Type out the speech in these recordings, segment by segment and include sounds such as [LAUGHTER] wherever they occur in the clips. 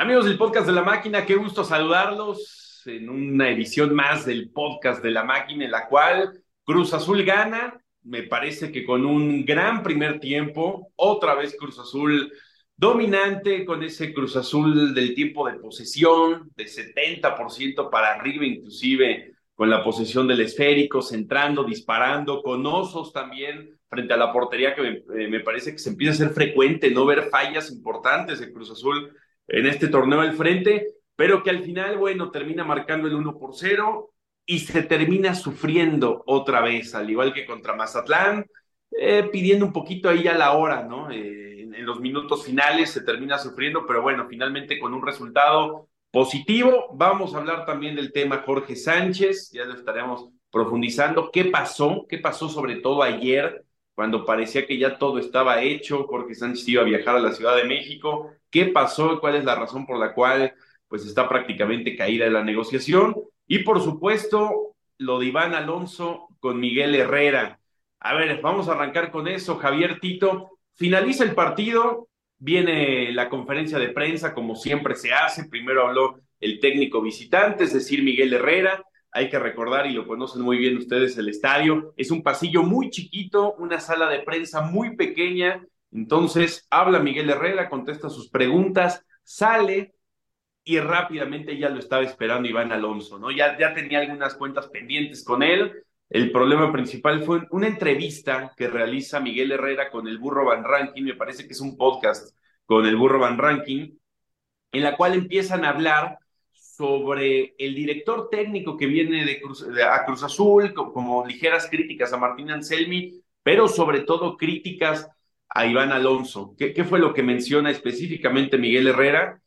Amigos del podcast de la máquina, qué gusto saludarlos en una edición más del podcast de la máquina en la cual Cruz Azul gana, me parece que con un gran primer tiempo, otra vez Cruz Azul dominante con ese Cruz Azul del tiempo de posesión, de 70% para arriba inclusive con la posesión del esférico, centrando, disparando, con osos también frente a la portería que me, me parece que se empieza a ser frecuente no ver fallas importantes de Cruz Azul en este torneo al frente, pero que al final, bueno, termina marcando el 1 por 0 y se termina sufriendo otra vez, al igual que contra Mazatlán, eh, pidiendo un poquito ahí a la hora, ¿no? Eh, en, en, los minutos finales se termina sufriendo, pero bueno, finalmente con un resultado positivo. Vamos a hablar también del tema Jorge Sánchez, ya lo estaremos profundizando. ¿Qué pasó? ¿Qué pasó sobre todo ayer? Cuando parecía que ya todo estaba hecho, Jorge Sánchez iba a viajar a la Ciudad de México. ¿Qué pasó? ¿Cuál es la razón por la cual pues está prácticamente caída la negociación? Y por supuesto, lo de Iván Alonso con Miguel Herrera. A ver, vamos a arrancar con eso. Javier Tito, finaliza el partido, viene la conferencia de prensa como siempre se hace. Primero habló el técnico visitante, es decir, Miguel Herrera hay que recordar, y lo conocen muy bien ustedes, el estadio es un pasillo muy chiquito, una sala de prensa muy pequeña. Entonces habla Miguel Herrera, contesta sus preguntas, sale y rápidamente ya lo estaba esperando Iván Alonso, ¿no? Ya, ya tenía algunas cuentas pendientes con él. El problema principal fue una entrevista que realiza Miguel Herrera con el Burro Van Ranking, me parece que es un podcast con el Burro Van Ranking, en la cual empiezan a hablar sobre el director técnico que viene de Cruz, a Cruz Azul, como, como, ligeras críticas a Martín Anselmi, pero sobre todo críticas a Iván Alonso. ¿Qué, ¿Qué, fue lo que menciona específicamente Miguel Herrera?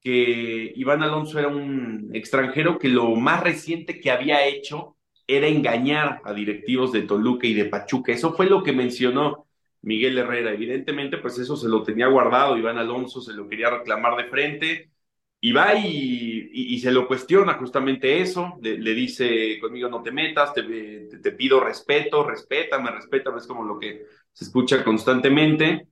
Que Iván Alonso era un extranjero que lo más reciente que había hecho era engañar a directivos de Toluca y de Pachuca. Eso fue lo que mencionó Miguel Herrera. Evidentemente, pues eso se lo tenía guardado, Iván Alonso se lo quería reclamar de frente y va y, se lo cuestiona justamente eso, le, dice, conmigo no te metas, te, pido respeto, respétame, respétame, es como lo que se escucha constantemente.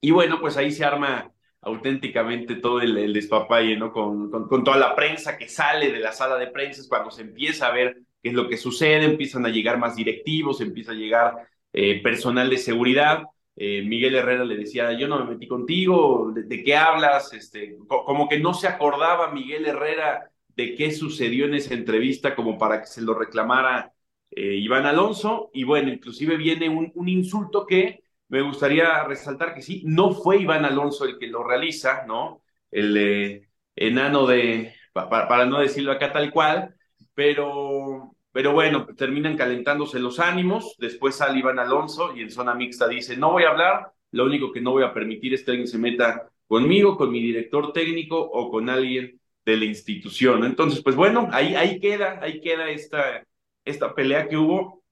Y bueno, pues ahí se arma auténticamente todo el, el despapalle, ¿no? Con, con, toda la prensa que sale de la sala de prensa, cuando se empieza a ver qué es lo que sucede, empiezan a llegar más directivos, empieza a llegar eh, personal de seguridad, eh, Miguel Herrera le decía, yo no me metí contigo, ¿de, qué hablas? Este, co como que no se acordaba Miguel Herrera de qué sucedió en esa entrevista como para que se lo reclamara eh, Iván Alonso. Y bueno, inclusive viene un, un, insulto que me gustaría resaltar que sí, no fue Iván Alonso el que lo realiza, ¿no? El eh, enano de, pa, pa, para no decirlo acá tal cual, pero pero bueno, terminan calentándose los ánimos, después sale Iván Alonso y en zona mixta dice, no voy a hablar, lo único que no voy a permitir es que alguien se meta conmigo, con mi director técnico o con alguien de la institución. Entonces, pues bueno, ahí, ahí queda, ahí queda esta, esta pelea que hubo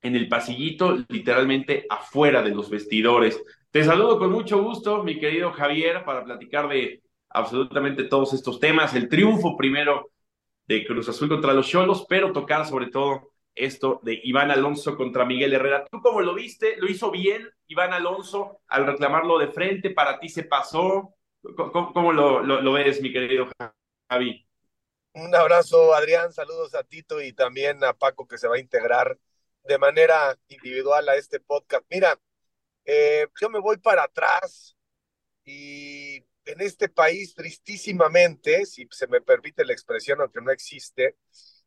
en el pasillito, literalmente afuera de los vestidores. Te saludo con mucho gusto, mi querido Javier, para platicar de absolutamente todos estos temas. El triunfo primero de Cruz Azul contra los Cholos, pero tocar sobre todo esto de Iván Alonso contra Miguel Herrera. ¿Tú cómo lo viste? ¿Lo hizo bien Iván Alonso al reclamarlo de frente? ¿Para ti se pasó? ¿Cómo, cómo lo, lo, ves, mi querido Javi? Un abrazo, Adrián. Saludos a Tito y también a Paco, que se va a integrar de manera individual a este podcast. Mira, eh, yo me voy para atrás y en este país, tristísimamente, si se me permite la expresión, aunque no existe,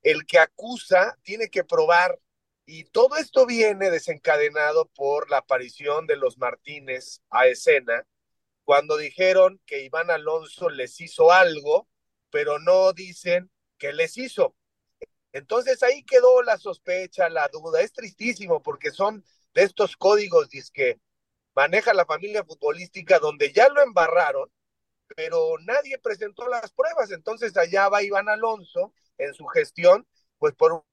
el que acusa tiene que probar. Y todo esto viene desencadenado por la aparición de los Martínez a escena, cuando dijeron que Iván Alonso les hizo algo, pero no dicen que les hizo. Entonces ahí quedó la sospecha, la duda. Es tristísimo porque son de estos códigos que maneja la familia futbolística donde ya lo embarraron pero nadie presentó las pruebas. Entonces allá va Iván Alonso en su gestión, pues por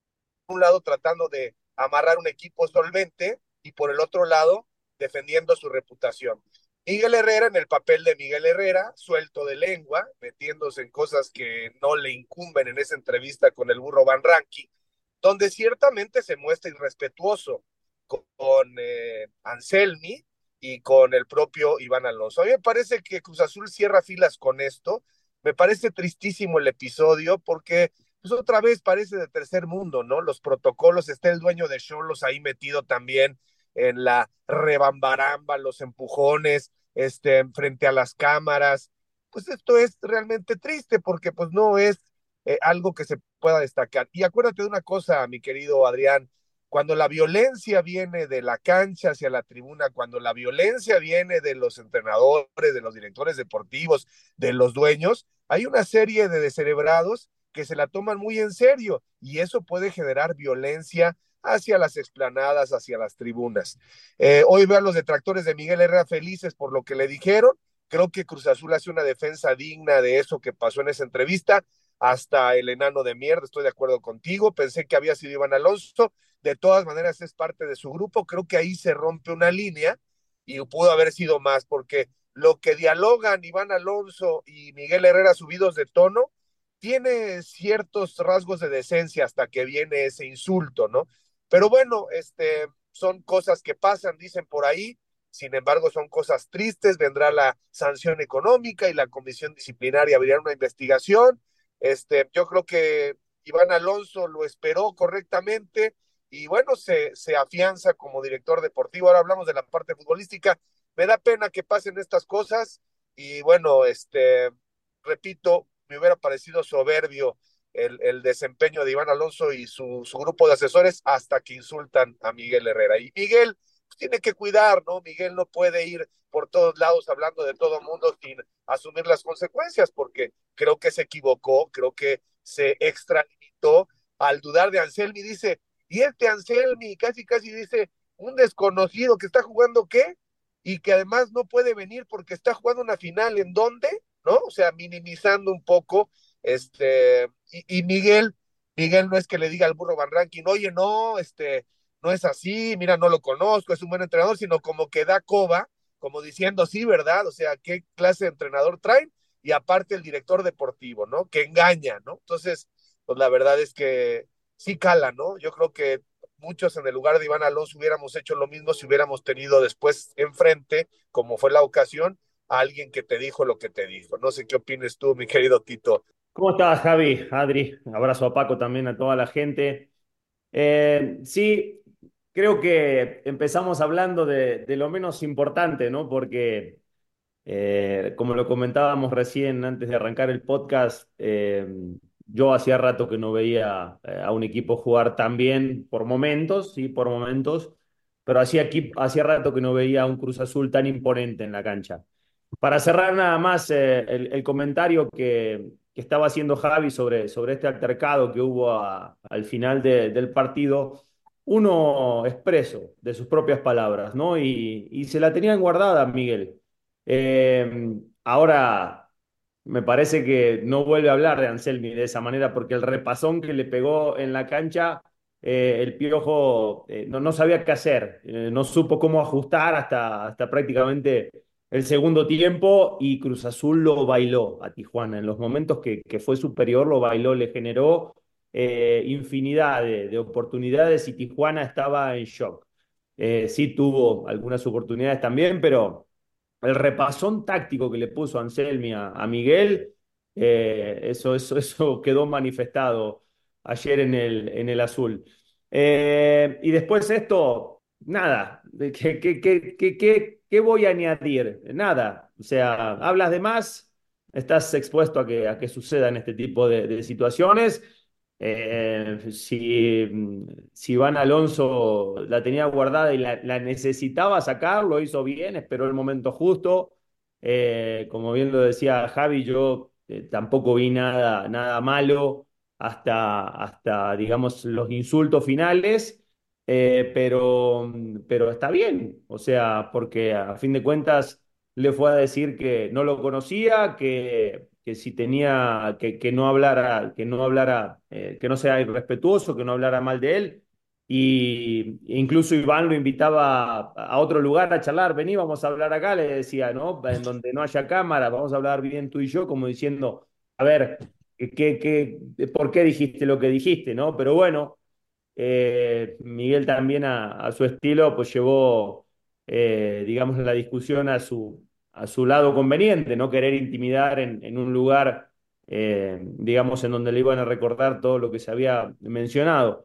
un lado tratando de amarrar un equipo solvente y por el otro lado defendiendo su reputación. Miguel Herrera en el papel de Miguel Herrera, suelto de lengua, metiéndose en cosas que no le incumben en esa entrevista con el burro Van Ranking, donde ciertamente se muestra irrespetuoso con, con eh, Anselmi, y con el propio Iván Alonso. A mí me parece que Cruz Azul cierra filas con esto me parece tristísimo el episodio porque pues otra vez parece de tercer mundo, ¿no? Los protocolos, está el dueño de Cholos ahí metido también en la rebambaramba, los empujones, este, frente a las cámaras. Pues esto es realmente triste porque pues no es eh, algo que se pueda destacar. Y acuérdate de una cosa, mi querido Adrián, cuando la violencia viene de la cancha hacia la tribuna, cuando la violencia viene de los entrenadores, de los directores deportivos, de los dueños, hay una serie de descerebrados que se la toman muy en serio y eso puede generar violencia hacia las explanadas, hacia las tribunas. Eh, hoy veo a los detractores de Miguel Herrera felices por lo que le dijeron. Creo que Cruz Azul hace una defensa digna de eso que pasó en esa entrevista. Hasta el enano de mierda, estoy de acuerdo contigo. Pensé que había sido Iván Alonso. De todas maneras, es parte de su grupo. Creo que ahí se rompe una línea y pudo haber sido más, porque lo que dialogan Iván Alonso y Miguel Herrera subidos de tono tiene ciertos rasgos de decencia hasta que viene ese insulto, ¿no? Pero bueno, este, son cosas que pasan, dicen por ahí, sin embargo son cosas tristes, vendrá la sanción económica y la comisión disciplinaria abrirá una investigación. Este, yo creo que Iván Alonso lo esperó correctamente y bueno, se, se afianza como director deportivo. Ahora hablamos de la parte futbolística. Me da pena que pasen estas cosas y bueno, este, repito, me hubiera parecido soberbio el, el, desempeño de Iván Alonso y su, su, grupo de asesores hasta que insultan a Miguel Herrera. Y Miguel tiene que cuidar, ¿no? Miguel no puede ir por todos lados hablando de todo mundo sin asumir las consecuencias, porque creo que se equivocó, creo que se extralimitó al dudar de Anselmi. Dice, y este Anselmi casi, casi dice, un desconocido que está jugando qué? Y que además no puede venir porque está jugando una final en dónde, ¿no? O sea, minimizando un poco este, y, y, Miguel, Miguel no es que le diga al burro Van Ranking, oye, no, este, no es así, mira, no lo conozco, es un buen entrenador, sino como que da coba, como diciendo, sí, ¿verdad? O sea, ¿qué clase de entrenador traen? Y aparte el director deportivo, ¿no? Que engaña, ¿no? Entonces, pues la verdad es que sí cala, ¿no? Yo creo que muchos en el lugar de Iván Alonso hubiéramos hecho lo mismo si hubiéramos tenido después enfrente, como fue la ocasión, a alguien que te dijo lo que te dijo. No sé qué opines tú, mi querido Tito. ¿Cómo estás, Javi? Adri, abrazo a Paco también, a toda la gente. Eh, sí, creo que empezamos hablando de, de, lo menos importante, ¿no? Porque, eh, como lo comentábamos recién antes de arrancar el podcast, eh, yo hacía rato que no veía a un equipo jugar tan bien por momentos, sí, por momentos, pero hacía, hacía rato que no veía a un Cruz Azul tan imponente en la cancha. Para cerrar nada más el, el comentario que, que estaba haciendo Javi sobre, sobre este altercado que hubo a, al final de, del partido, uno expreso de sus propias palabras, ¿no? Y, se la tenían guardada, Miguel. Eh, ahora, me parece que no vuelve a hablar de Anselmi de esa manera, porque el repasón que le pegó en la cancha, eh, el piojo eh, no, sabía qué hacer, eh, no supo cómo ajustar hasta, hasta prácticamente el segundo tiempo y Cruz Azul lo bailó a Tijuana. En los momentos que fue superior, lo bailó, le generó eh, infinidad de, de, oportunidades y Tijuana estaba en shock. Eh, sí tuvo algunas oportunidades también, pero el repasón táctico que le puso Anselmi a, Miguel, eh, eso, eso, [LAUGHS] quedó manifestado ayer en el, en el azul. Eh, y después esto, nada, ¿qué, qué, qué, qué ¿qué voy a añadir? Nada. O sea, hablas de más, estás expuesto a que, a que sucedan este tipo de situaciones. Eh, si, si Iván Alonso la tenía guardada y la, necesitaba sacar, lo hizo bien, esperó el momento justo. Eh, como bien lo decía Javi, yo eh, tampoco vi nada, nada malo hasta, hasta, digamos, los insultos finales. Pero, pero está bien, o sea, porque a fin de cuentas le fue a decir que no lo conocía, que, que si tenía, que, no hablara, que no hablara, eh, que no sea irrespetuoso, que no hablara mal de él. Y incluso Iván lo invitaba a, otro lugar a charlar, vení, vamos a hablar acá, le decía, ¿no? En donde no haya cámara, vamos a hablar bien tú y yo, como diciendo, a ver, ¿qué, qué, ¿por qué dijiste lo que dijiste, no? Pero bueno, eh, Miguel también a, a, su estilo pues llevó, eh, digamos, la discusión a su, a su lado conveniente, no querer intimidar en, un lugar digamos, en donde le iban a recordar todo lo que se había mencionado.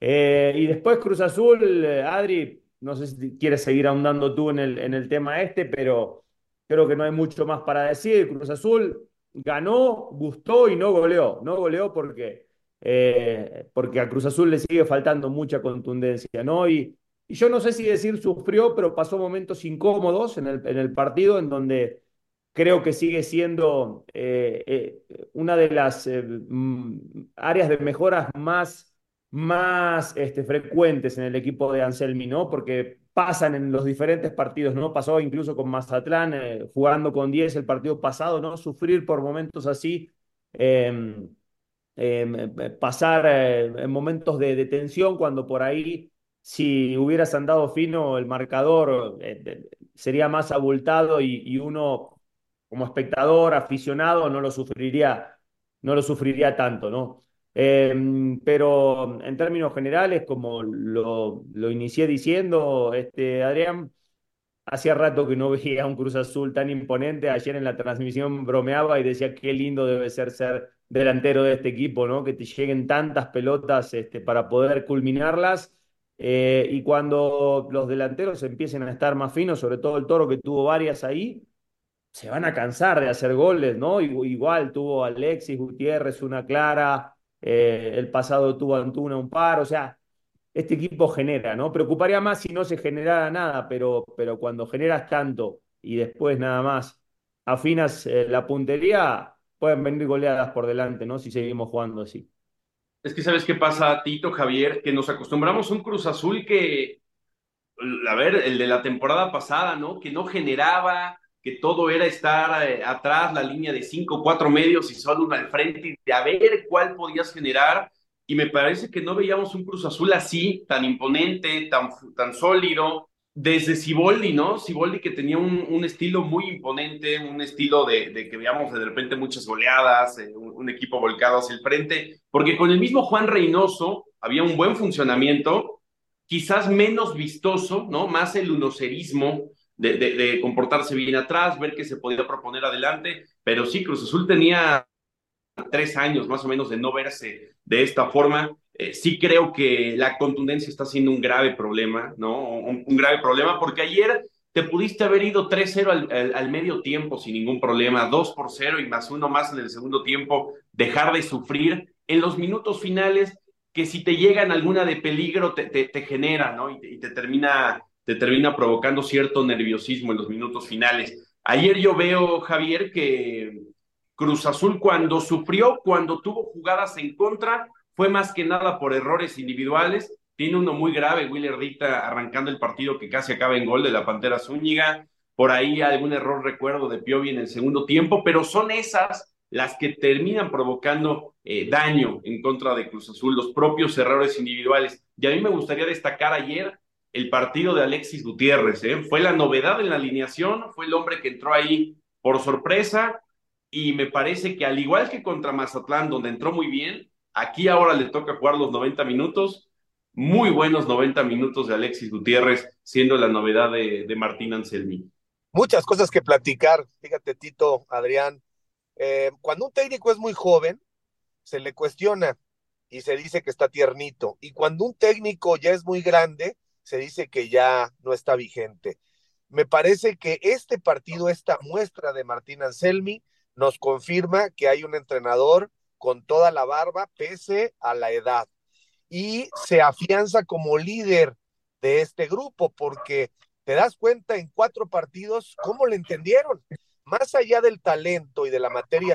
y después Cruz Azul, Adri, no sé si quieres seguir ahondando tú en el, en el tema este, pero creo que no hay mucho más para decir. Cruz Azul ganó, gustó y no goleó. No goleó porque, eh, porque a Cruz Azul le sigue faltando mucha contundencia, ¿no? Y, y, yo no sé si decir sufrió, pero pasó momentos incómodos en el, en el partido en donde creo que sigue siendo eh, eh, una de las mm, áreas de mejoras más más este, frecuentes en el equipo de Anselmi, ¿no? Porque pasan en los diferentes partidos, ¿no? Pasó incluso con Mazatlán, eh, jugando con 10 el partido pasado, ¿no? Sufrir por momentos así, em, em, eh, pasar eh, en momentos de, tensión cuando por ahí, si hubieras andado fino, el marcador sería más abultado y, y, uno, como espectador, aficionado, no lo sufriría, no lo sufriría tanto, ¿no? Em, pero en términos generales, como lo, lo inicié diciendo, este, Adrián, hacía rato que no [LAUGHS] veía un Cruz Azul tan imponente. Ayer en la transmisión bromeaba y decía qué lindo debe ser ser delantero de este equipo, ¿no? Que te lleguen tantas pelotas este, para poder culminarlas. Eh, y cuando los delanteros empiecen a estar más finos, sobre todo el Toro que tuvo varias ahí, se van a cansar de hacer goles, ¿no? Igual tuvo Alexis Gutiérrez una clara, eh, el pasado tuvo Antuna un par, o sea, este equipo genera, ¿no? Preocuparía más si no se generara nada, pero, pero cuando generas tanto y después nada más afinas eh, la puntería, pueden venir goleadas por delante, ¿no? Si seguimos jugando así. Es que sabes qué pasa, Tito, Javier, que nos acostumbramos a un Cruz Azul que, a ver, el de la temporada pasada, ¿no? Que no generaba, que todo era estar eh, atrás, la línea de cinco, cuatro medios y solo uno al frente, y de a ver cuál podías generar. Y me parece que no veíamos un Cruz Azul así, tan imponente, tan, tan sólido, desde Siboldi, ¿no? Siboldi que tenía un, un estilo muy imponente, un estilo de, de, que veamos de repente muchas goleadas, eh, un, equipo volcado hacia el frente, porque con el mismo Juan Reynoso había un buen funcionamiento, quizás menos vistoso, ¿no? Más el unocerismo, de, de, comportarse bien atrás, ver que se podía proponer adelante, pero sí, Cruz Azul tenía tres años más o menos de no verse de esta forma. Eh, sí creo que la contundencia está siendo un grave problema, ¿no? Un, grave problema porque ayer te pudiste haber ido 3-0 al, al, al, medio tiempo sin ningún problema, 2 por 0 y más uno más en el segundo tiempo, dejar de sufrir en los minutos finales que si te llegan alguna de peligro te, te, te genera, ¿no? Y te, y te termina te termina provocando cierto nerviosismo en los minutos finales. Ayer yo veo, Javier, que Cruz Azul cuando sufrió, cuando tuvo jugadas en contra, fue más que nada por errores individuales. Tiene uno muy grave, Willer Rita, arrancando el partido que casi acaba en gol de la Pantera Zúñiga. Por ahí algún error recuerdo de Piovi en el segundo tiempo, pero son esas las que terminan provocando eh, daño en contra de Cruz Azul, los propios errores individuales. Y a mí me gustaría destacar ayer el partido de Alexis Gutiérrez. ¿eh? Fue la novedad en la alineación, fue el hombre que entró ahí por sorpresa y me parece que al igual que contra Mazatlán, donde entró muy bien, aquí ahora le toca jugar los 90 minutos. Muy buenos 90 minutos de Alexis Gutiérrez, siendo la novedad de, Martín Anselmi. Muchas cosas que platicar, fíjate Tito, Adrián. Eh, cuando un técnico es muy joven, se le cuestiona y se dice que está tiernito. Y cuando un técnico ya es muy grande, se dice que ya no está vigente. Me parece que este partido, esta muestra de Martín Anselmi, nos confirma que hay un entrenador con toda la barba, pese a la edad, y se afianza como líder de este grupo, porque te das cuenta en cuatro partidos cómo le entendieron. Más allá del talento y de la materia,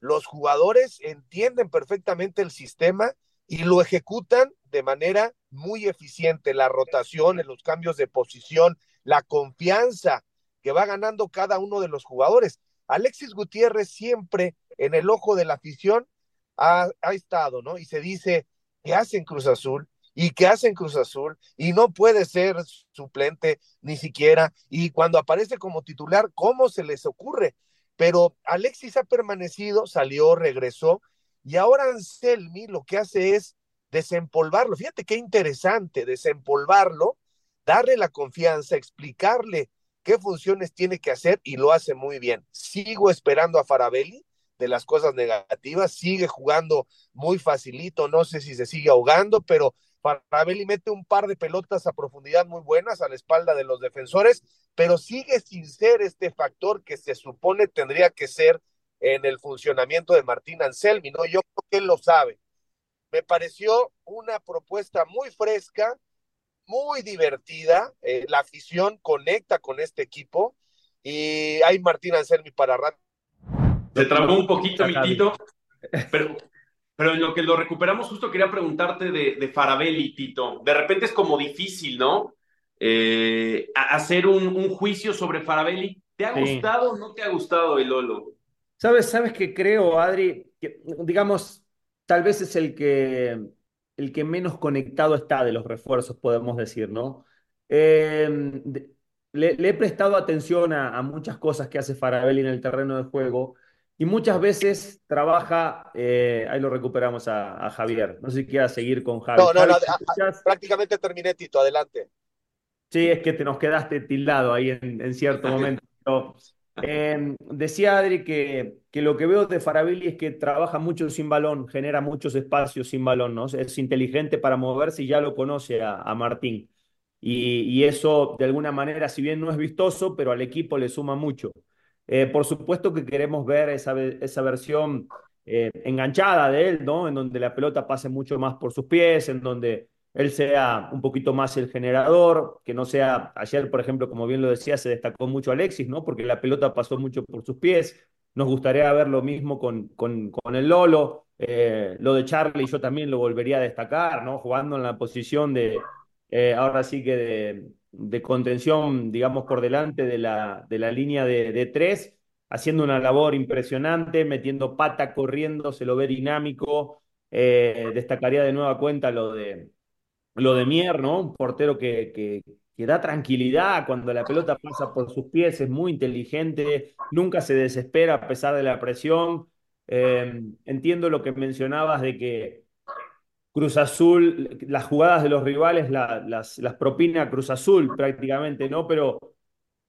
los jugadores entienden perfectamente el sistema y lo ejecutan de manera muy eficiente. La rotación, los cambios de posición, la confianza que va ganando cada uno de los jugadores. Alexis Gutiérrez siempre en el ojo de la afición ha, estado, ¿no? Y se dice, ¿qué hacen Cruz Azul? ¿Y qué hacen Cruz Azul? Y no puede ser suplente ni siquiera. Y cuando aparece como titular, ¿cómo se les ocurre? Pero Alexis ha permanecido, salió, regresó y ahora Anselmi lo que hace es desempolvarlo. Fíjate qué interesante, desempolvarlo, darle la confianza, explicarle qué funciones tiene que hacer y lo hace muy bien. Sigo esperando a Farabelli, de las cosas negativas, sigue jugando muy facilito, no sé si se sigue ahogando, pero Faravelli mete un par de pelotas a profundidad muy buenas a la espalda de los defensores, pero sigue sin ser este factor que se supone tendría que ser en el funcionamiento de Martín Anselmi, ¿no? Yo creo que él lo sabe. Me pareció una propuesta muy fresca, muy divertida, eh, la afición conecta con este equipo y hay Martín Anselmi para rato. Se trabó un poquito, mi Tito, [LAUGHS] pero, pero en lo que lo recuperamos, justo quería preguntarte de, de Farabelli, Tito. De repente es como difícil, ¿no? Eh, hacer un, un, juicio sobre Farabelli. ¿Te ha gustado o no te ha gustado el Lolo? ¿Sabes, sabes qué creo, Adri? Que, digamos, tal vez es el que, el que menos conectado está de los refuerzos, podemos decir, ¿no? Eh, le, le, he prestado atención a, a, muchas cosas que hace Farabelli en el terreno de juego y muchas veces trabaja, eh, ahí lo recuperamos a, a, Javier. No sé si quieras seguir con Javier. No, no, no, a, prácticamente terminé, Tito, adelante. Sí, es que te nos quedaste tildado ahí en, en cierto [LAUGHS] momento. Pero, eh, decía Adri que, que, lo que veo de Farabelli es que trabaja mucho sin balón, genera muchos espacios sin balón, ¿no? Es inteligente para moverse y ya lo conoce a, a Martín. Y, y, eso, de alguna manera, si bien no es vistoso, pero al equipo le suma mucho. Eh, por supuesto que queremos ver esa, esa versión eh, enganchada de él, ¿no? En donde la pelota pase mucho más por sus pies, en donde él sea un poquito más el generador, que no sea, ayer, por ejemplo, como bien lo decía, se destacó mucho Alexis, ¿no? Porque la pelota pasó mucho por sus pies. Nos gustaría ver lo mismo con, con, con el Lolo. Eh, lo de Charlie yo también lo volvería a destacar, ¿no? Jugando en la posición de, eh, ahora sí que de, de, contención, digamos, por delante de la, de la línea de, tres, haciendo una labor impresionante, metiendo pata, corriendo, se lo ve dinámico. Eh, destacaría de nueva cuenta lo de, lo de Mier, ¿no? Un portero que, que, que, da tranquilidad cuando la pelota pasa por sus pies, es muy inteligente, nunca se desespera a pesar de la presión. Eh, entiendo lo que mencionabas de que Cruz Azul, las jugadas de los rivales la, las, las propina Cruz Azul prácticamente, ¿no? Pero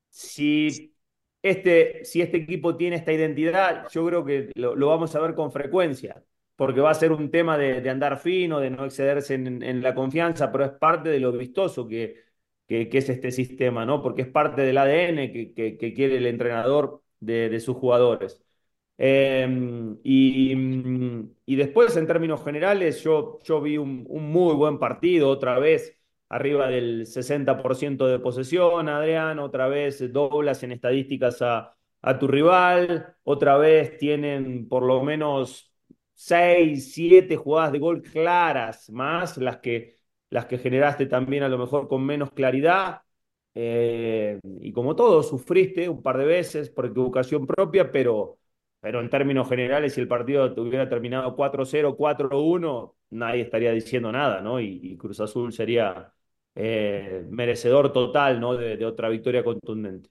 si este, si este equipo tiene esta identidad, yo creo que lo, lo vamos a ver con frecuencia porque va a ser un tema de, andar fino, de no excederse en, la confianza, pero es parte de lo vistoso que, que, es este sistema, ¿no? Porque es parte del ADN que, que quiere el entrenador de, sus jugadores. Eh, y, y, después, en términos generales, yo, yo vi un, un, muy buen partido, otra vez arriba del 60% de posesión, Adrián, otra vez doblas en estadísticas a, a tu rival, otra vez tienen por lo menos seis, siete jugadas de gol claras, más las que, las que generaste también a lo mejor con menos claridad. Eh, y como todo, sufriste un par de veces por equivocación propia, pero, pero en términos generales, si el partido hubiera terminado 4-0, 4-1, nadie estaría diciendo nada, ¿no? Y, Cruz Azul sería eh, merecedor total, ¿no? De otra victoria contundente.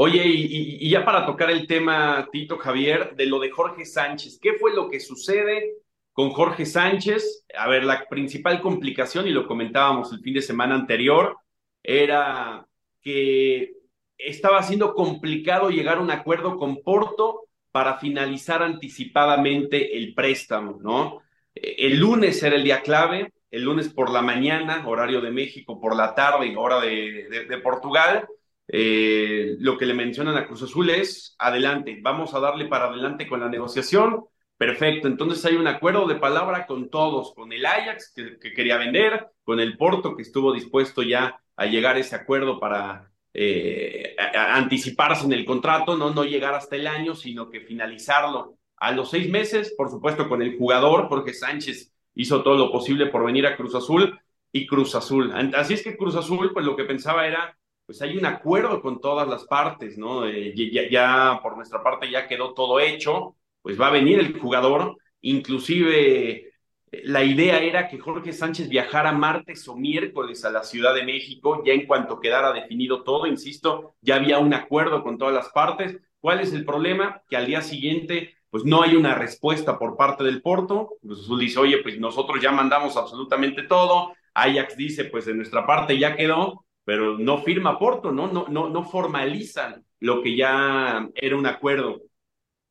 Oye, y, ya para tocar el tema, Tito Javier, de lo de Jorge Sánchez, ¿qué fue lo que sucede con Jorge Sánchez? A ver, la principal complicación, y lo comentábamos el fin de semana anterior, era que estaba siendo complicado llegar a un acuerdo con Porto para finalizar anticipadamente el préstamo, ¿no? El lunes era el día clave, el lunes por la mañana, horario de México, por la tarde, hora de, de Portugal eh, lo que le mencionan a Cruz Azul es, adelante, vamos a darle para adelante con la negociación. Perfecto, entonces hay un acuerdo de palabra con todos, con el Ajax que, que quería vender, con el Porto que estuvo dispuesto ya a llegar a ese acuerdo para eh, anticiparse en el contrato, no, no llegar hasta el año, sino que finalizarlo a los seis meses, por supuesto con el jugador, Jorge Sánchez hizo todo lo posible por venir a Cruz Azul y Cruz Azul. Así es que Cruz Azul, pues lo que pensaba era pues hay un acuerdo con todas las partes, ¿no? Ya, por nuestra parte ya quedó todo hecho, pues va a venir el jugador, inclusive la idea era que Jorge Sánchez viajara martes o miércoles a la Ciudad de México, ya en cuanto quedara definido todo, insisto, ya había un acuerdo con todas las partes. ¿Cuál es el problema? Que al día siguiente pues no hay una respuesta por parte del Porto. Cruz Azul dice, oye, pues nosotros ya mandamos absolutamente todo. Ajax dice, pues de nuestra parte ya quedó pero no firma Porto, ¿no? No, no, no formalizan lo que ya era un acuerdo.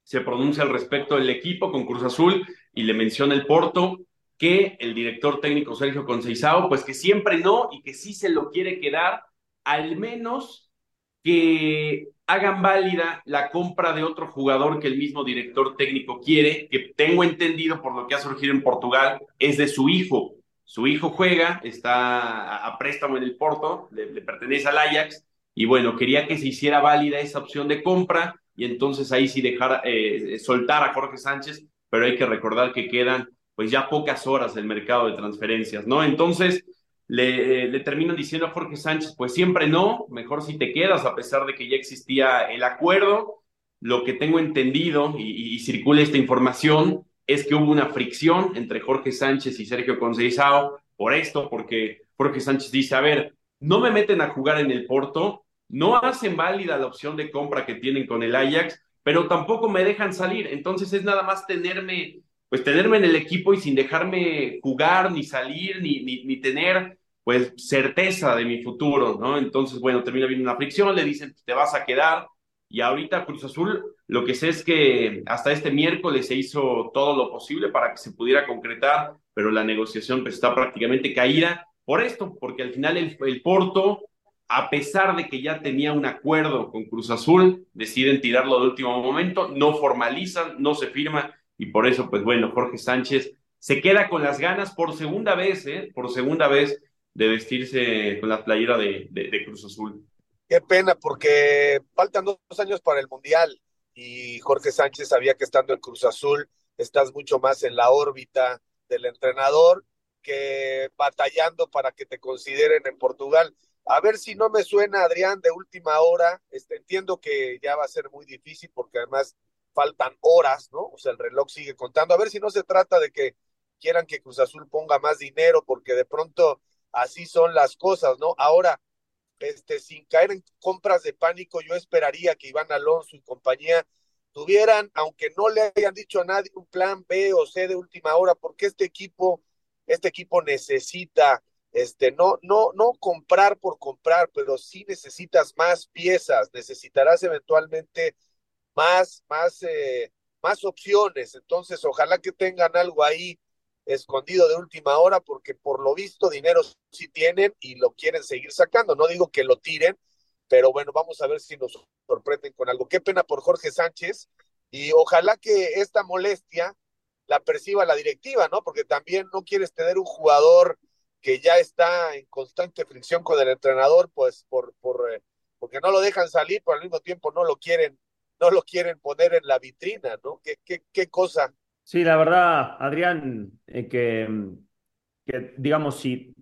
se pronuncia al respecto del equipo con Cruz Azul y le menciona el Porto que el director técnico Sergio Conceizao, pues que siempre no y que sí se lo quiere quedar, al menos que hagan válida la compra de otro jugador que el mismo director técnico quiere, que tengo entendido por lo que ha surgido en Portugal, es de su hijo. Su hijo juega, está a préstamo en el Porto, le, pertenece al Ajax, y bueno, quería que se hiciera válida esa opción de compra y entonces ahí sí dejar eh, soltar a Jorge Sánchez, pero hay que recordar que quedan pues ya pocas horas del mercado de transferencias, ¿no? Entonces le, le, terminan diciendo a Jorge Sánchez, pues siempre no, mejor si te quedas, a pesar de que ya existía el acuerdo. Lo que tengo entendido y circula esta información es que hubo una fricción entre Jorge Sánchez y Sergio Conceizao por esto, porque Jorge Sánchez dice, a ver, no me meten a jugar en el Porto, no hacen válida la opción de compra que tienen con el Ajax, pero tampoco me dejan salir. Entonces es nada más tenerme pues tenerme en el equipo y sin dejarme jugar, ni salir, ni, ni, tener pues certeza de mi futuro, ¿no? Entonces, bueno, termina viendo una fricción, le dicen, te vas a quedar, y ahorita Cruz Azul, lo que sé es que hasta este miércoles se hizo todo lo posible para que se pudiera concretar, pero la negociación pues, está prácticamente caída por esto, porque al final el, Porto, a pesar de que ya tenía un acuerdo con Cruz Azul, deciden tirarlo de último momento, no formalizan, no se firma, y por eso, pues bueno, Jorge Sánchez se queda con las ganas por segunda vez, ¿eh? Por segunda vez de vestirse con la playera de, Cruz Azul. Qué pena, porque faltan dos años para el Mundial y Jorge Sánchez sabía que estando en Cruz Azul estás mucho más en la órbita del entrenador que batallando para que te consideren en Portugal. A ver si no me suena, Adrián, de última hora. Este, entiendo que ya va a ser muy difícil porque además faltan horas, ¿no? O sea, el reloj sigue contando. A ver si no se trata de que quieran que Cruz Azul ponga más dinero, porque de pronto así son las cosas, ¿no? Ahora, este, sin caer en compras de pánico, yo esperaría que Iván Alonso y compañía tuvieran, aunque no le hayan dicho a nadie, un plan B o C de última hora, porque este equipo, este equipo necesita, este, no, no, no comprar por comprar, pero sí necesitas más piezas, necesitarás eventualmente más, más, eh, más opciones. Entonces, ojalá que tengan algo ahí escondido de última hora, porque por lo visto dinero sí tienen y lo quieren seguir sacando. No digo que lo tiren, pero bueno, vamos a ver si nos sorprenden con algo. Qué pena por Jorge Sánchez y ojalá que esta molestia la perciba la directiva, ¿no? Porque también no quieres tener un jugador que ya está en constante fricción con el entrenador, pues por, por eh, porque no lo dejan salir, pero al mismo tiempo no lo quieren no lo quieren poner en la vitrina, ¿no? ¿Qué, qué, qué cosa? Sí, la verdad, Adrián, eh, que, que, digamos, si,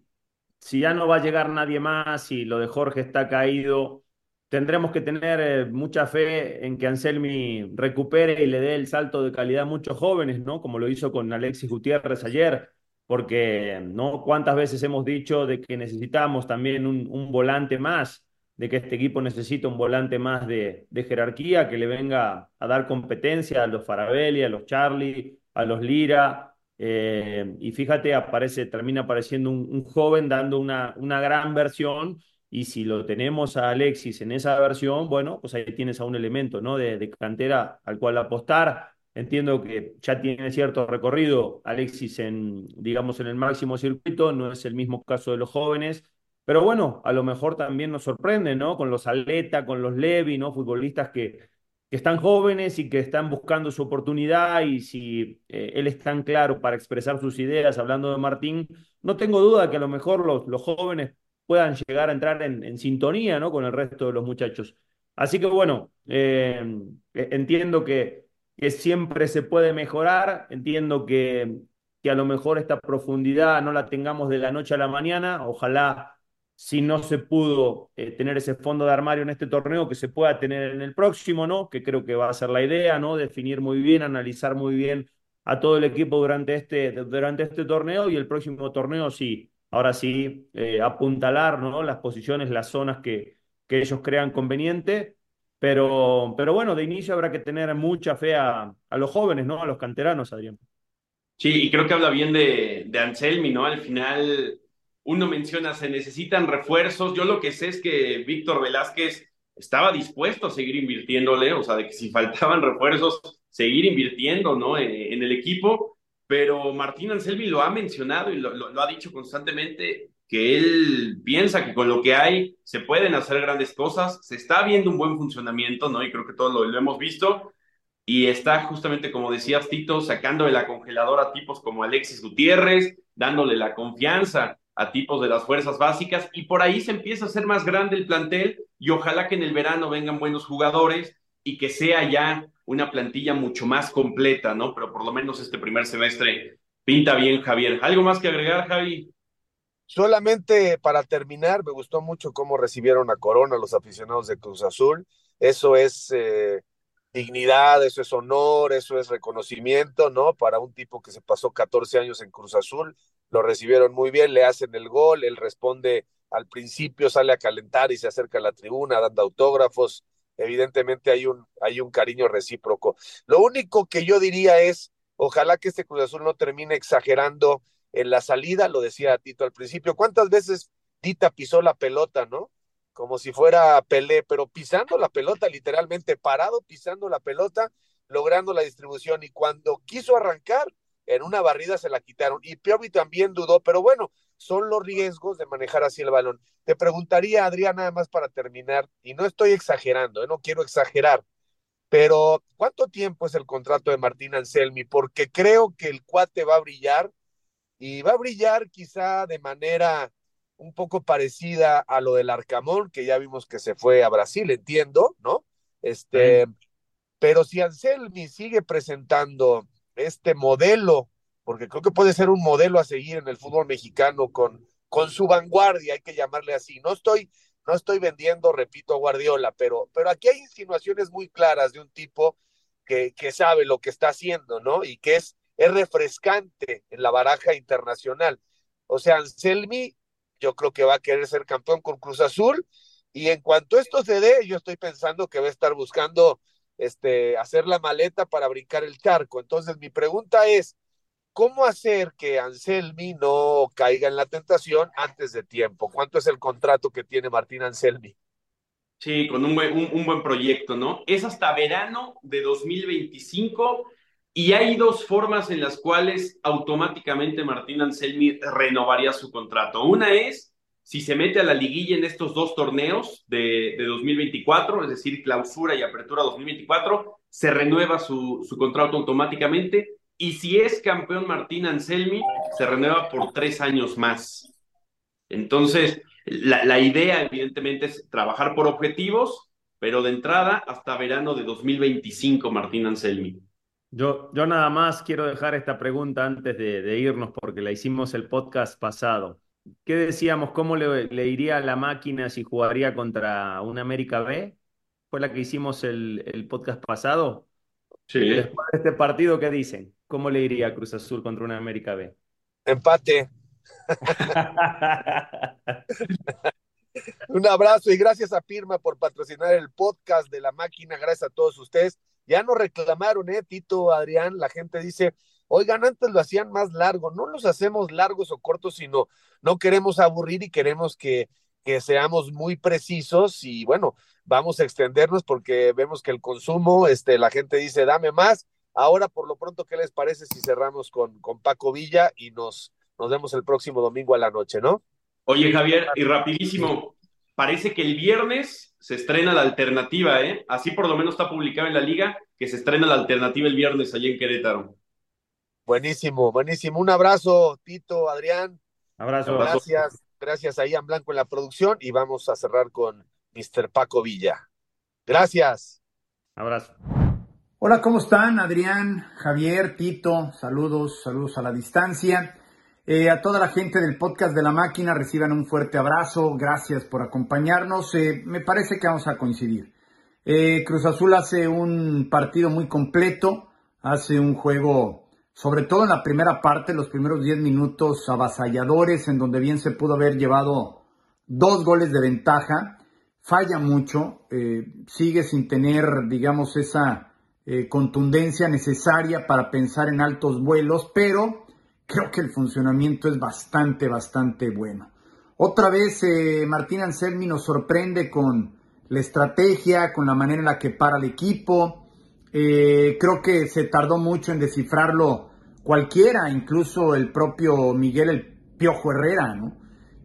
si ya no va a llegar nadie más y lo de Jorge está caído, tendremos que tener eh, mucha fe en que Anselmi recupere y le dé el salto de calidad a muchos jóvenes, ¿no? Como lo hizo con Alexis Gutiérrez ayer, porque, ¿no? ¿Cuántas veces hemos dicho de que necesitamos también un volante más? De que este equipo necesita un volante más de, jerarquía, que le venga a dar competencia a los Farabelli, a los Charlie, a los Lira. Eh, y fíjate, aparece, termina apareciendo un, joven dando una, una gran versión. Y si lo tenemos a Alexis en esa versión, bueno, pues ahí tienes a un elemento ¿no? de, de cantera al cual apostar. Entiendo que ya tiene cierto recorrido Alexis en, digamos, en el máximo circuito, no es el mismo caso de los jóvenes, pero bueno, a lo mejor también nos sorprende, ¿no? Con los Aleta, con los Levi, ¿no? Futbolistas que, que están jóvenes y que están buscando su oportunidad y si eh, él es tan claro para expresar sus ideas, hablando de Martín, no tengo duda que a lo mejor los, los jóvenes puedan llegar a entrar en, sintonía, ¿no? Con el resto de los muchachos. Así que bueno, eh, e, entiendo que, que siempre se puede mejorar, entiendo que, que a lo mejor esta profundidad no la tengamos de la noche a la mañana, ojalá si no se pudo eh, tener ese fondo de armario en este torneo, que se pueda tener en el próximo, ¿no? Que creo que va a ser la idea, ¿no? Definir muy bien, analizar muy bien a todo el equipo durante este, durante este torneo y el próximo torneo sí, ahora sí, eh, apuntalar, ¿no? Las posiciones, las zonas que, que ellos crean conveniente. Pero, pero bueno, de inicio habrá que tener mucha fe a, a los jóvenes, ¿no? A los canteranos, Adrián. Sí, y creo que habla bien de, de Anselmi, ¿no? Al final uno menciona, se necesitan refuerzos. Yo lo que sé es que Víctor Velázquez estaba dispuesto a seguir invirtiéndole, o sea, de que si faltaban refuerzos, seguir invirtiendo, ¿no? Eh, en el equipo, pero Martín Anselmi lo ha mencionado y lo, ha dicho constantemente que él piensa que con lo que hay se pueden hacer grandes cosas, se está viendo un buen funcionamiento, ¿no? Y creo que todos lo, hemos visto, y está justamente, como decías, Tito, sacando de la congeladora tipos como Alexis Gutiérrez, dándole la confianza a tipos de las fuerzas básicas, y por ahí se empieza a hacer más grande el plantel, y ojalá que en el verano vengan buenos jugadores y que sea ya una plantilla mucho más completa, ¿no? Pero por lo menos este primer semestre pinta bien, Javier. ¿Algo más que agregar, Javi? Solamente para terminar, me gustó mucho cómo recibieron a Corona los aficionados de Cruz Azul. Eso es eh, dignidad, eso es honor, eso es reconocimiento, ¿no? Para un tipo que se pasó 14 años en Cruz Azul, lo recibieron muy bien, le hacen el gol, él responde al principio, sale a calentar y se acerca a la tribuna dando autógrafos. Evidentemente hay un, hay un cariño recíproco. Lo único que yo diría es, ojalá que este Cruz Azul no termine exagerando en la salida, lo decía Tito al principio, ¿cuántas veces Tita pisó la pelota, no? como si fuera Pelé, pero pisando la pelota, literalmente parado, pisando la pelota, logrando la distribución. Y cuando quiso arrancar, en una barrida se la quitaron. Y Piovi también dudó, pero bueno, son los riesgos de manejar así el balón. Te preguntaría, Adrián, nada más para terminar, y no estoy exagerando, ¿eh? no quiero exagerar, pero ¿cuánto tiempo es el contrato de Martín Anselmi? Porque creo que el cuate va a brillar y va a brillar quizá de manera un poco parecida a lo del Arcamón, que ya vimos que se fue a Brasil, entiendo, ¿no? Este, pero si Anselmi sigue presentando este modelo, porque creo que puede ser un modelo a seguir en el fútbol mexicano con, con su vanguardia, hay que llamarle así. No estoy, no estoy vendiendo, repito, a Guardiola, pero, pero aquí hay insinuaciones muy claras de un tipo que, que sabe lo que está haciendo, ¿no? Y que es, es refrescante en la baraja internacional. O sea, Anselmi yo creo que va a querer ser campeón con Cruz Azul. Y en cuanto esto se dé, yo estoy pensando que va a estar buscando este, hacer la maleta para brincar el charco. Entonces, mi pregunta es, ¿cómo hacer que Anselmi no caiga en la tentación antes de tiempo? ¿Cuánto es el contrato que tiene Martín Anselmi? Sí, con un buen, un buen proyecto, ¿no? Es hasta verano de 2025 y hay dos formas en las cuales automáticamente Martín Anselmi renovaría su contrato. Una es si se mete a la liguilla en estos dos torneos de, de 2024, es decir, clausura y apertura 2024, se renueva su, contrato automáticamente. Y si es campeón Martín Anselmi, se renueva por tres años más. Entonces, la, idea, evidentemente, es trabajar por objetivos, pero de entrada hasta verano de 2025, Martín Anselmi. Yo, yo nada más quiero dejar esta pregunta antes de, irnos porque la hicimos el podcast pasado. ¿Qué decíamos? ¿Cómo le, iría a la máquina si jugaría contra un América B? ¿Fue la que hicimos el, podcast pasado? Sí. Después de este partido, ¿qué dicen? ¿Cómo le iría a Cruz Azul contra una América B? Empate. [LAUGHS] Un abrazo y gracias a Firma por patrocinar el podcast de la máquina. Gracias a todos ustedes. Ya no reclamaron, ¿eh, Tito, Adrián? La gente dice, oigan, antes lo hacían más largo. No los hacemos largos o cortos, sino no queremos aburrir y queremos que, que seamos muy precisos y bueno, vamos a extendernos porque vemos que el consumo, este, la gente dice, dame más. Ahora, por lo pronto, ¿qué les parece si cerramos con, con Paco Villa y nos, nos vemos el próximo domingo a la noche, ¿no? Oye, Javier, y rapidísimo, parece que el viernes se estrena la alternativa, ¿eh? Así por lo menos está publicado en la liga que se estrena la alternativa el viernes allá en Querétaro. Buenísimo, buenísimo. Un abrazo, Tito, Adrián. Abrazo. Gracias, gracias a Ian Blanco en la producción y vamos a cerrar con Mr. Paco Villa. Gracias. Abrazo. Hola, ¿cómo están? Adrián, Javier, Tito, saludos, saludos a la distancia. Eh, a toda la gente del podcast de la máquina reciban un fuerte abrazo, gracias por acompañarnos. Eh, me parece que vamos a coincidir. Eh, Cruz Azul hace un partido muy completo, hace un juego, sobre todo en la primera parte, los primeros 10 minutos avasalladores, en donde bien se pudo haber llevado dos goles de ventaja. Falla mucho, sigue sin tener, digamos, esa contundencia necesaria para pensar en altos vuelos, pero creo que el funcionamiento es bastante, bastante bueno. Otra vez eh, Martín Anselmi nos sorprende con la estrategia, con la manera en la que para el equipo. Eh, creo que se tardó mucho en descifrarlo cualquiera, incluso el propio Miguel el Piojo Herrera, ¿no?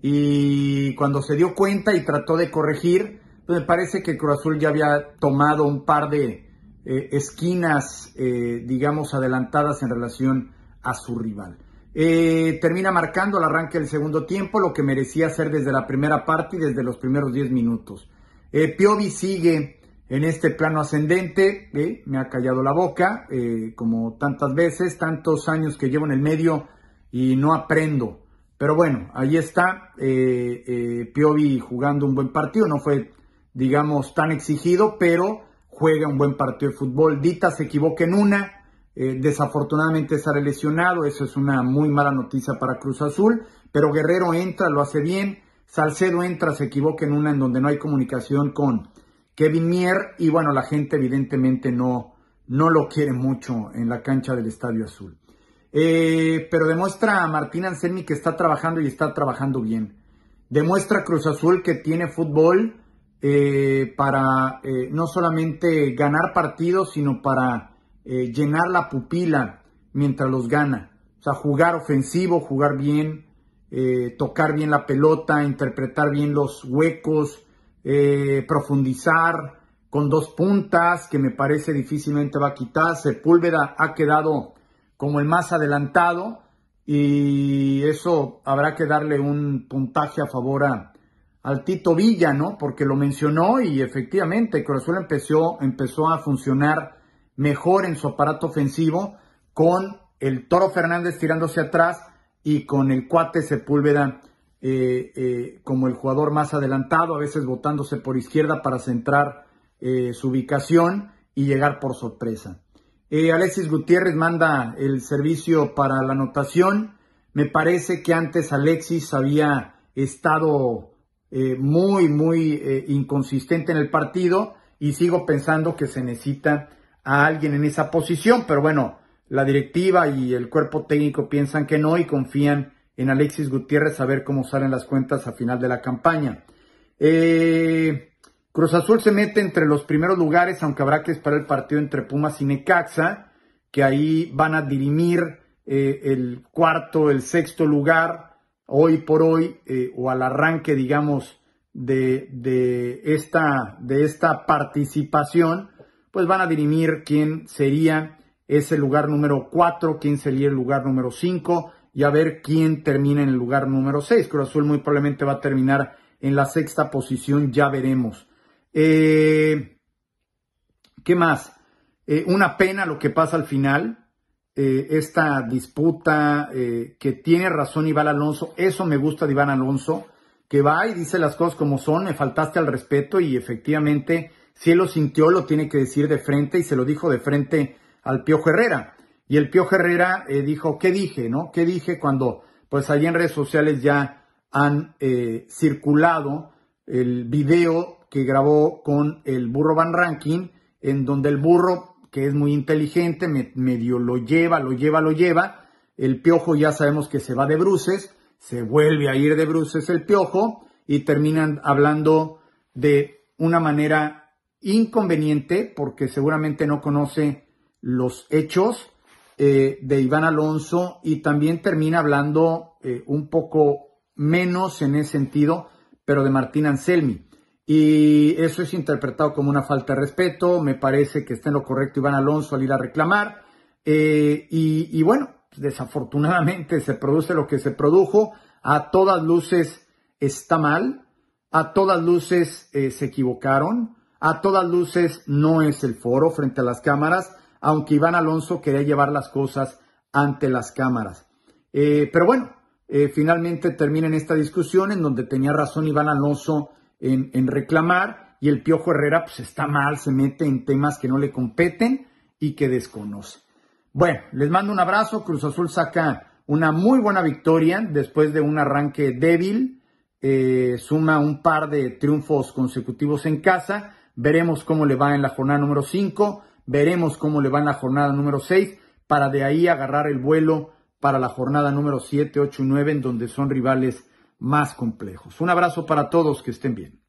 Y cuando se dio cuenta y trató de corregir, pues me parece que Cruz Azul ya había tomado un par de eh, esquinas, eh, digamos, adelantadas en relación a su rival. Termina marcando el arranque del segundo tiempo, lo que merecía ser desde la primera parte y desde los primeros 10 minutos. Piovi sigue en este plano ascendente, me ha callado la boca, como tantas veces, tantos años que llevo en el medio y no aprendo. Pero bueno, ahí está Piovi jugando un buen partido, no fue, digamos, tan exigido, pero juega un buen partido de fútbol. Dita se equivoca en una, eh, desafortunadamente sale lesionado, eso es una muy mala noticia para Cruz Azul, pero Guerrero entra, lo hace bien, Salcedo entra, se equivoca en una en donde no hay comunicación con Kevin Mier y bueno, la gente evidentemente no, no lo quiere mucho en la cancha del Estadio Azul. Eh, pero demuestra a Martín Anselmi que está trabajando y está trabajando bien. Demuestra Cruz Azul que tiene fútbol, eh, para eh, no solamente ganar partidos, sino para eh, llenar la pupila mientras los gana. O sea, jugar ofensivo, jugar bien, tocar bien la pelota, interpretar bien los huecos, profundizar con dos puntas, que me parece difícilmente va a quitar. Sepúlveda ha quedado como el más adelantado y eso habrá que darle un puntaje a favor a, al Tito Villa, ¿no? Porque lo mencionó y efectivamente Cruz empezó, empezó a funcionar mejor en su aparato ofensivo con el Toro Fernández tirándose atrás y con el cuate Sepúlveda eh, eh, como el jugador más adelantado, a veces botándose por izquierda para centrar eh, su ubicación y llegar por sorpresa. Alexis Gutiérrez manda el servicio para la anotación. Me parece que antes Alexis había estado muy, muy inconsistente en el partido y sigo pensando que se necesita a alguien en esa posición, pero bueno, la directiva y el cuerpo técnico piensan que no y confían en Alexis Gutiérrez a ver cómo salen las cuentas a final de la campaña. Eh, Cruz Azul se mete entre los primeros lugares, aunque habrá que esperar el partido entre Pumas y Necaxa, que ahí van a dirimir el cuarto, el sexto lugar hoy por hoy eh, o al arranque, digamos, de, esta, de esta participación, pues van a dirimir quién sería ese lugar número 4, quién sería el lugar número 5 y a ver quién termina en el lugar número 6. Cruz Azul muy probablemente va a terminar en la sexta posición, ya veremos. Eh, ¿Qué más? Eh, una pena lo que pasa al final. Eh, esta disputa que tiene razón Iván Alonso. Eso me gusta de Iván Alonso, que va y dice las cosas como son, me faltaste al respeto y efectivamente, si él lo sintió, lo tiene que decir de frente y se lo dijo de frente al Piojo Herrera. Y el Piojo Herrera eh, dijo, ¿qué dije? ¿No? ¿Qué dije cuando, pues allí en redes sociales ya han circulado el video que grabó con el burro Van Ranking, en donde el burro que es muy inteligente, medio lo lleva, lo lleva, lo lleva. El piojo ya sabemos que se va de bruces, se vuelve a ir de bruces el piojo y terminan hablando de una manera inconveniente porque seguramente no conoce los hechos eh, de Iván Alonso y también termina hablando eh, un poco menos en ese sentido, pero de Martín Anselmi. Y eso es interpretado como una falta de respeto. Me parece que está en lo correcto Iván Alonso al ir a reclamar. Eh, y, bueno, desafortunadamente se produce lo que se produjo. A todas luces está mal. A todas luces se equivocaron. A todas luces no es el foro frente a las cámaras, aunque Iván Alonso quería llevar las cosas ante las cámaras. Eh, pero bueno, finalmente termina en esta discusión en donde tenía razón Iván Alonso en, reclamar y el Piojo Herrera pues está mal, se mete en temas que no le competen y que desconoce. Bueno, les mando un abrazo, Cruz Azul saca una muy buena victoria después de un arranque débil, eh, suma un par de triunfos consecutivos en casa, veremos cómo le va en la jornada número 5, veremos cómo le va en la jornada número 6, para de ahí agarrar el vuelo para la jornada número 7, 8 y 9, en donde son rivales más complejos. Un abrazo para todos, que estén bien.